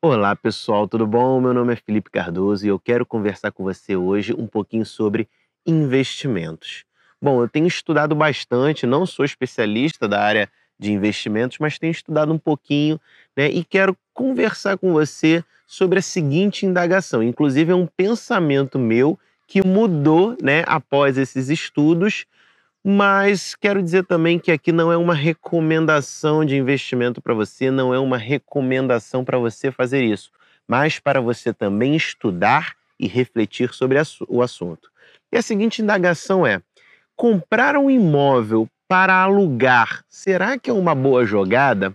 Olá pessoal, tudo bom? Meu nome é Felipe Cardoso e eu quero conversar com você hoje um pouquinho sobre investimentos. Bom, eu tenho estudado bastante, não sou especialista da área de investimentos, mas tenho estudado um pouquinho né, e quero conversar com você sobre a seguinte indagação. Inclusive, é um pensamento meu que mudou né, após esses estudos mas quero dizer também que aqui não é uma recomendação de investimento para você, não é uma recomendação para você fazer isso, mas para você também estudar e refletir sobre o assunto. E a seguinte indagação é: comprar um imóvel para alugar, será que é uma boa jogada?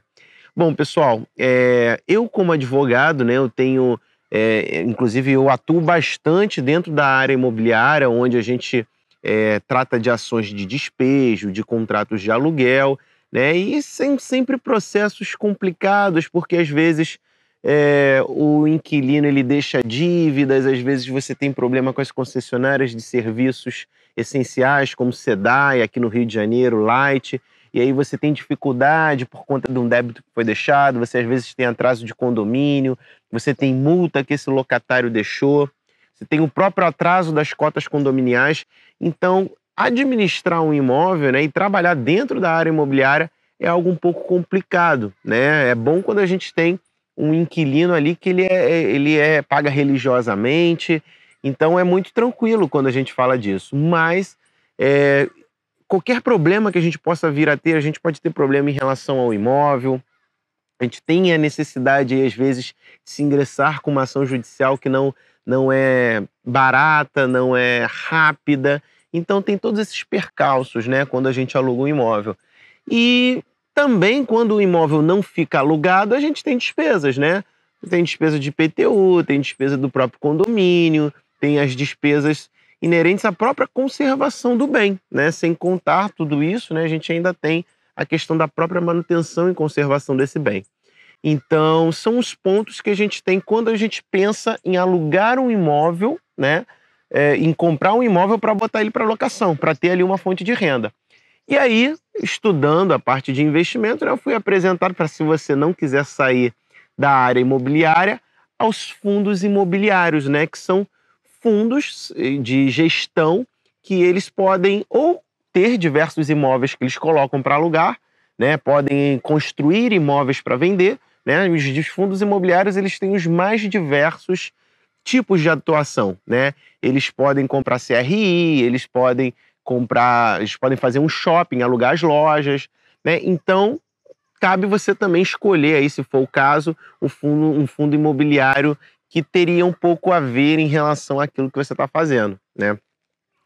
Bom, pessoal, é, eu como advogado, né, eu tenho, é, inclusive eu atuo bastante dentro da área imobiliária, onde a gente é, trata de ações de despejo, de contratos de aluguel, né? E sem, sempre processos complicados, porque às vezes é, o inquilino ele deixa dívidas, às vezes você tem problema com as concessionárias de serviços essenciais, como SEDAI, aqui no Rio de Janeiro, Light, e aí você tem dificuldade por conta de um débito que foi deixado, você às vezes tem atraso de condomínio, você tem multa que esse locatário deixou você tem o próprio atraso das cotas condominiais. Então, administrar um imóvel né, e trabalhar dentro da área imobiliária é algo um pouco complicado. Né? É bom quando a gente tem um inquilino ali que ele é, ele é paga religiosamente. Então é muito tranquilo quando a gente fala disso. Mas é, qualquer problema que a gente possa vir a ter, a gente pode ter problema em relação ao imóvel. A gente tem a necessidade, às vezes, de se ingressar com uma ação judicial que não não é barata, não é rápida. Então tem todos esses percalços, né, quando a gente aluga um imóvel. E também quando o imóvel não fica alugado, a gente tem despesas, né? Tem despesa de IPTU, tem despesa do próprio condomínio, tem as despesas inerentes à própria conservação do bem, né? Sem contar tudo isso, né, a gente ainda tem a questão da própria manutenção e conservação desse bem. Então, são os pontos que a gente tem quando a gente pensa em alugar um imóvel, né? É, em comprar um imóvel para botar ele para locação, para ter ali uma fonte de renda. E aí, estudando a parte de investimento, né, eu fui apresentado para, se você não quiser sair da área imobiliária, aos fundos imobiliários, né, que são fundos eh, de gestão que eles podem ou ter diversos imóveis que eles colocam para alugar, né, podem construir imóveis para vender, né? Os fundos imobiliários eles têm os mais diversos tipos de atuação, né? Eles podem comprar CRI, eles podem comprar, eles podem fazer um shopping, alugar as lojas, né? Então cabe você também escolher aí, se for o caso, um fundo, um fundo imobiliário que teria um pouco a ver em relação àquilo que você está fazendo, né?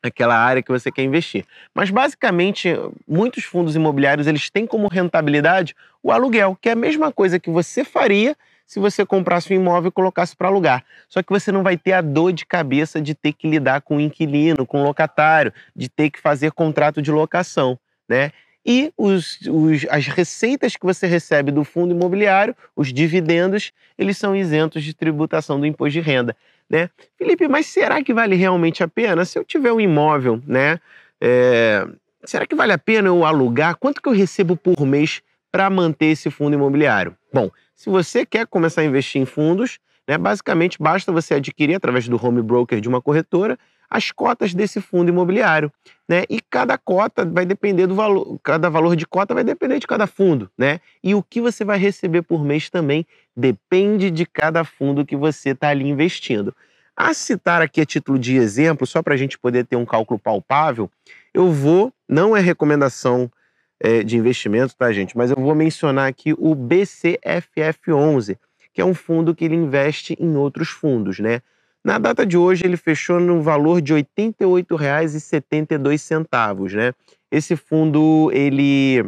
Aquela área que você quer investir. Mas basicamente, muitos fundos imobiliários eles têm como rentabilidade o aluguel, que é a mesma coisa que você faria se você comprasse um imóvel e colocasse para alugar. Só que você não vai ter a dor de cabeça de ter que lidar com o inquilino, com o locatário, de ter que fazer contrato de locação, né? E os, os, as receitas que você recebe do fundo imobiliário, os dividendos, eles são isentos de tributação do imposto de renda né? Felipe, mas será que vale realmente a pena? Se eu tiver um imóvel, né? É, será que vale a pena eu alugar? Quanto que eu recebo por mês para manter esse fundo imobiliário? Bom, se você quer começar a investir em fundos, né, basicamente basta você adquirir através do home broker de uma corretora as cotas desse fundo imobiliário, né? E cada cota vai depender do valor, cada valor de cota vai depender de cada fundo, né? E o que você vai receber por mês também depende de cada fundo que você está ali investindo. A citar aqui a título de exemplo, só para a gente poder ter um cálculo palpável, eu vou, não é recomendação é, de investimento, tá, gente? Mas eu vou mencionar aqui o BCFF11, que é um fundo que ele investe em outros fundos, né? Na data de hoje, ele fechou no valor de R$ 88,72, né? Esse fundo, ele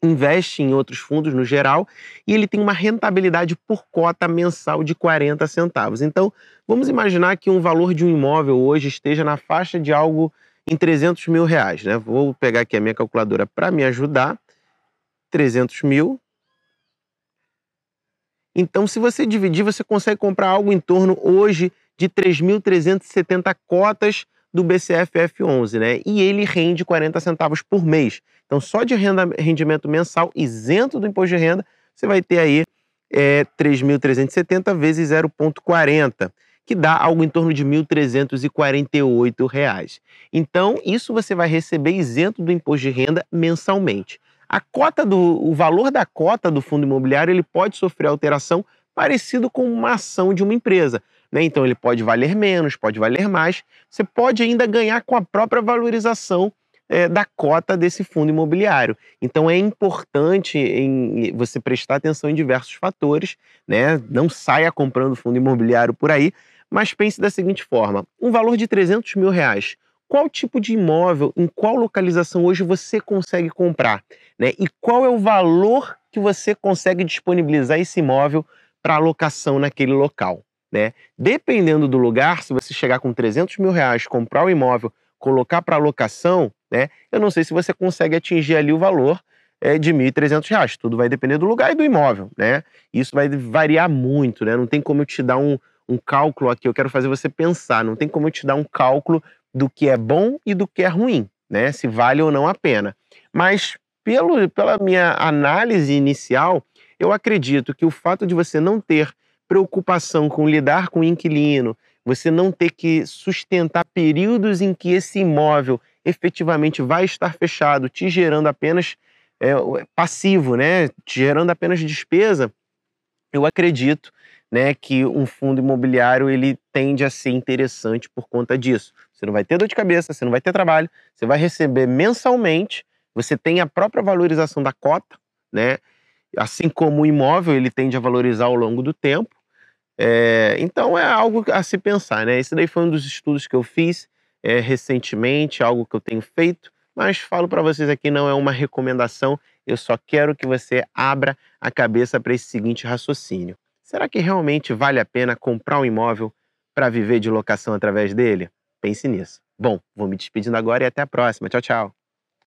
investe em outros fundos no geral e ele tem uma rentabilidade por cota mensal de 40 centavos. Então, vamos imaginar que um valor de um imóvel hoje esteja na faixa de algo em 300 mil reais, né? Vou pegar aqui a minha calculadora para me ajudar. 300 mil então, se você dividir, você consegue comprar algo em torno hoje de 3.370 cotas do BCFF11, né? E ele rende 40 centavos por mês. Então, só de renda, rendimento mensal isento do imposto de renda, você vai ter aí é 3.370 vezes 0,40 que dá algo em torno de R$ 1.348. Então, isso você vai receber isento do imposto de renda mensalmente. A cota do o valor da cota do fundo imobiliário ele pode sofrer alteração parecido com uma ação de uma empresa. Né? Então ele pode valer menos, pode valer mais. Você pode ainda ganhar com a própria valorização é, da cota desse fundo imobiliário. Então é importante em você prestar atenção em diversos fatores, né? Não saia comprando fundo imobiliário por aí, mas pense da seguinte forma: um valor de 300 mil reais. Qual tipo de imóvel, em qual localização hoje você consegue comprar? Né? E qual é o valor que você consegue disponibilizar esse imóvel para alocação naquele local? Né? Dependendo do lugar, se você chegar com 300 mil reais, comprar o imóvel, colocar para alocação, né? eu não sei se você consegue atingir ali o valor é, de R$ 1.300. Tudo vai depender do lugar e do imóvel. Né? Isso vai variar muito, né? não tem como eu te dar um, um cálculo aqui, eu quero fazer você pensar, não tem como eu te dar um cálculo do que é bom e do que é ruim, né? Se vale ou não a pena. Mas pelo, pela minha análise inicial, eu acredito que o fato de você não ter preocupação com lidar com o inquilino, você não ter que sustentar períodos em que esse imóvel efetivamente vai estar fechado, te gerando apenas é, passivo, né? Te gerando apenas despesa, eu acredito né, que um fundo imobiliário ele tende a ser interessante por conta disso. Você não vai ter dor de cabeça, você não vai ter trabalho, você vai receber mensalmente, você tem a própria valorização da cota, né? Assim como o imóvel ele tende a valorizar ao longo do tempo. É, então é algo a se pensar, né? Esse daí foi um dos estudos que eu fiz é, recentemente, algo que eu tenho feito, mas falo para vocês aqui não é uma recomendação. Eu só quero que você abra a cabeça para esse seguinte raciocínio. Será que realmente vale a pena comprar um imóvel para viver de locação através dele? Pense nisso. Bom, vou me despedindo agora e até a próxima. Tchau, tchau.